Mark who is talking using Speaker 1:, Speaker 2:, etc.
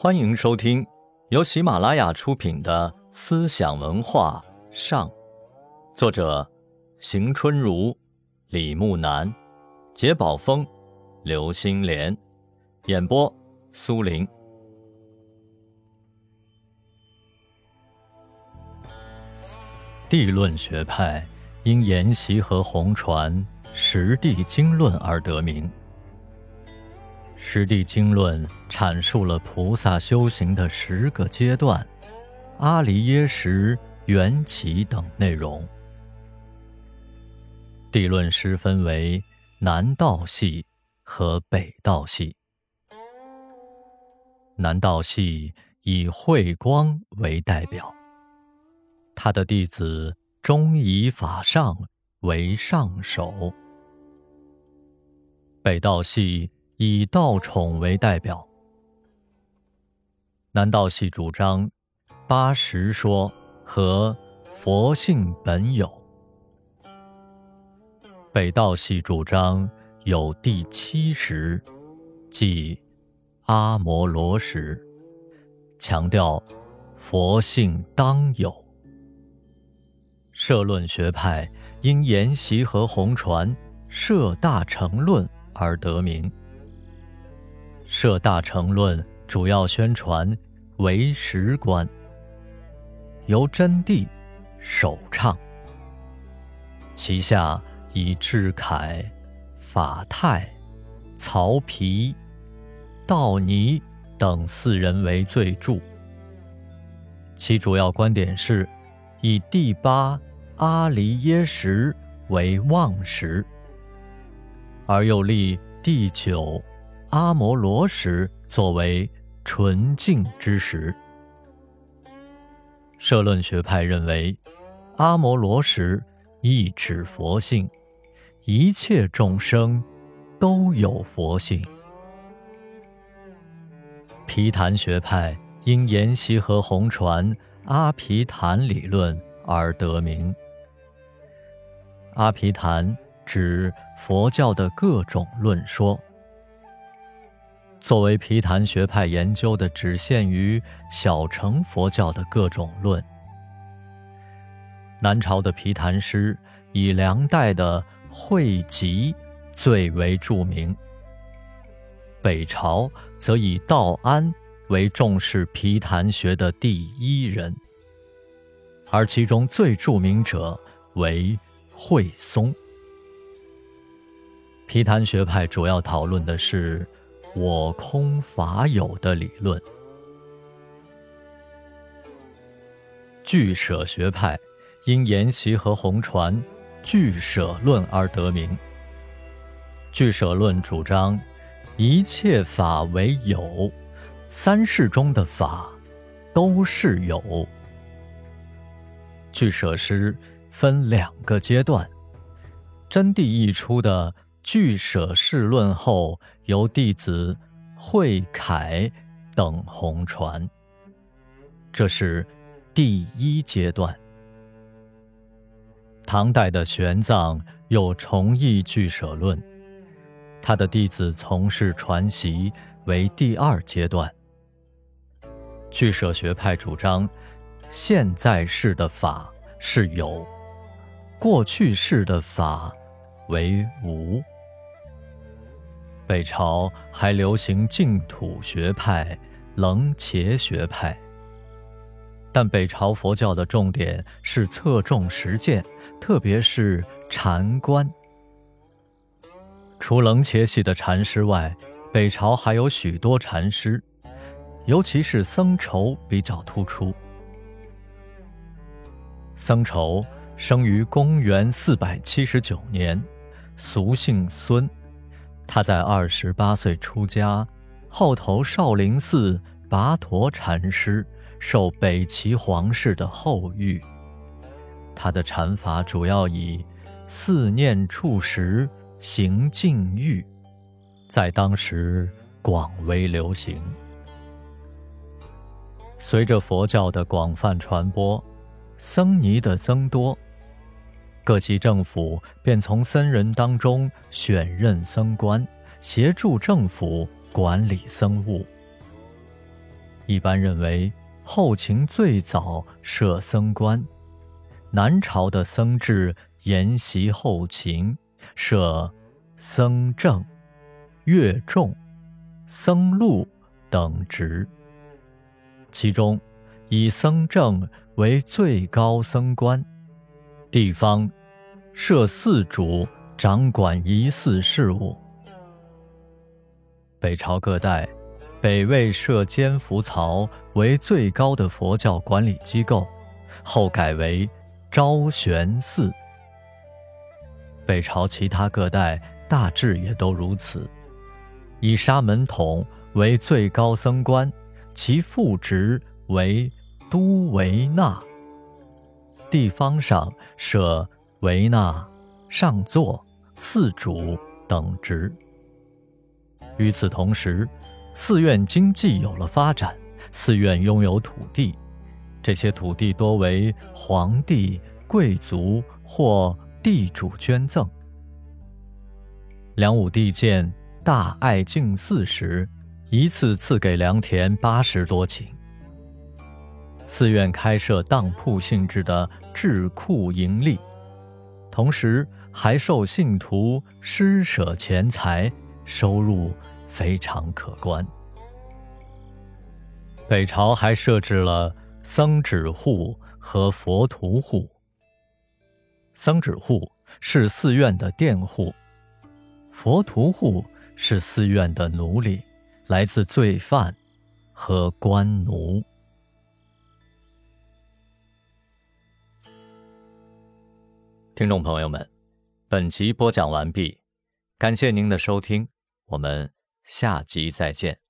Speaker 1: 欢迎收听由喜马拉雅出品的《思想文化上》，作者邢春如、李木南、杰宝峰、刘星莲，演播苏林。地论学派因沿袭和红传《实地经论》而得名。《实地经论》阐述了菩萨修行的十个阶段、阿离耶识、缘起等内容。地论师分为南道系和北道系。南道系以慧光为代表，他的弟子中以法上为上首。北道系。以道宠为代表，南道系主张八十说和佛性本有；北道系主张有第七识，即阿摩罗识，强调佛性当有。社论学派因沿袭和红传《社大成论》而得名。《摄大乘论》主要宣传唯识观，由真谛首倡。其下以智凯、法泰、曹丕、道尼等四人为最著。其主要观点是，以第八阿离耶识为妄识，而又立第九。阿摩罗什作为纯净之时，社论学派认为，阿摩罗什意指佛性，一切众生都有佛性。毗昙学派因沿袭和红传阿毗昙理论而得名。阿毗昙指佛教的各种论说。作为毗昙学派研究的，只限于小乘佛教的各种论。南朝的毗昙师以梁代的慧集最为著名，北朝则以道安为重视毗昙学的第一人，而其中最著名者为慧松。毗昙学派主要讨论的是。我空法有的理论，俱舍学派因沿袭和红传俱舍论而得名。俱舍论主张一切法为有，三世中的法都是有。俱舍师分两个阶段，真谛一出的。俱舍世论后，由弟子慧凯等弘传，这是第一阶段。唐代的玄奘又重译俱舍论，他的弟子从事传习为第二阶段。俱舍学派主张，现在世的法是有，过去世的法为无。北朝还流行净土学派、楞伽学派，但北朝佛教的重点是侧重实践，特别是禅观。除楞伽系的禅师外，北朝还有许多禅师，尤其是僧稠比较突出。僧稠生于公元四百七十九年，俗姓孙。他在二十八岁出家，后投少林寺跋陀禅师，受北齐皇室的厚遇。他的禅法主要以四念处实行禁欲，在当时广为流行。随着佛教的广泛传播，僧尼的增多。各级政府便从僧人当中选任僧官，协助政府管理僧务。一般认为后秦最早设僧官，南朝的僧制沿袭后秦，设僧正、乐众、僧录等职，其中以僧正为最高僧官，地方设寺主掌管仪寺事务。北朝各代，北魏设监福曹为最高的佛教管理机构，后改为昭玄寺。北朝其他各代大致也都如此，以沙门统为最高僧官，其副职为都维那。地方上设维那、上座、寺主等职。与此同时，寺院经济有了发展，寺院拥有土地，这些土地多为皇帝、贵族或地主捐赠。梁武帝建大爱敬寺时，一次赐给良田八十多顷。寺院开设当铺性质的智库盈利，同时还受信徒施舍钱财。收入非常可观。北朝还设置了僧指户和佛徒户。僧指户是寺院的佃户，佛徒户是寺院的奴隶，来自罪犯和官奴。听众朋友们，本集播讲完毕，感谢您的收听。我们下集再见。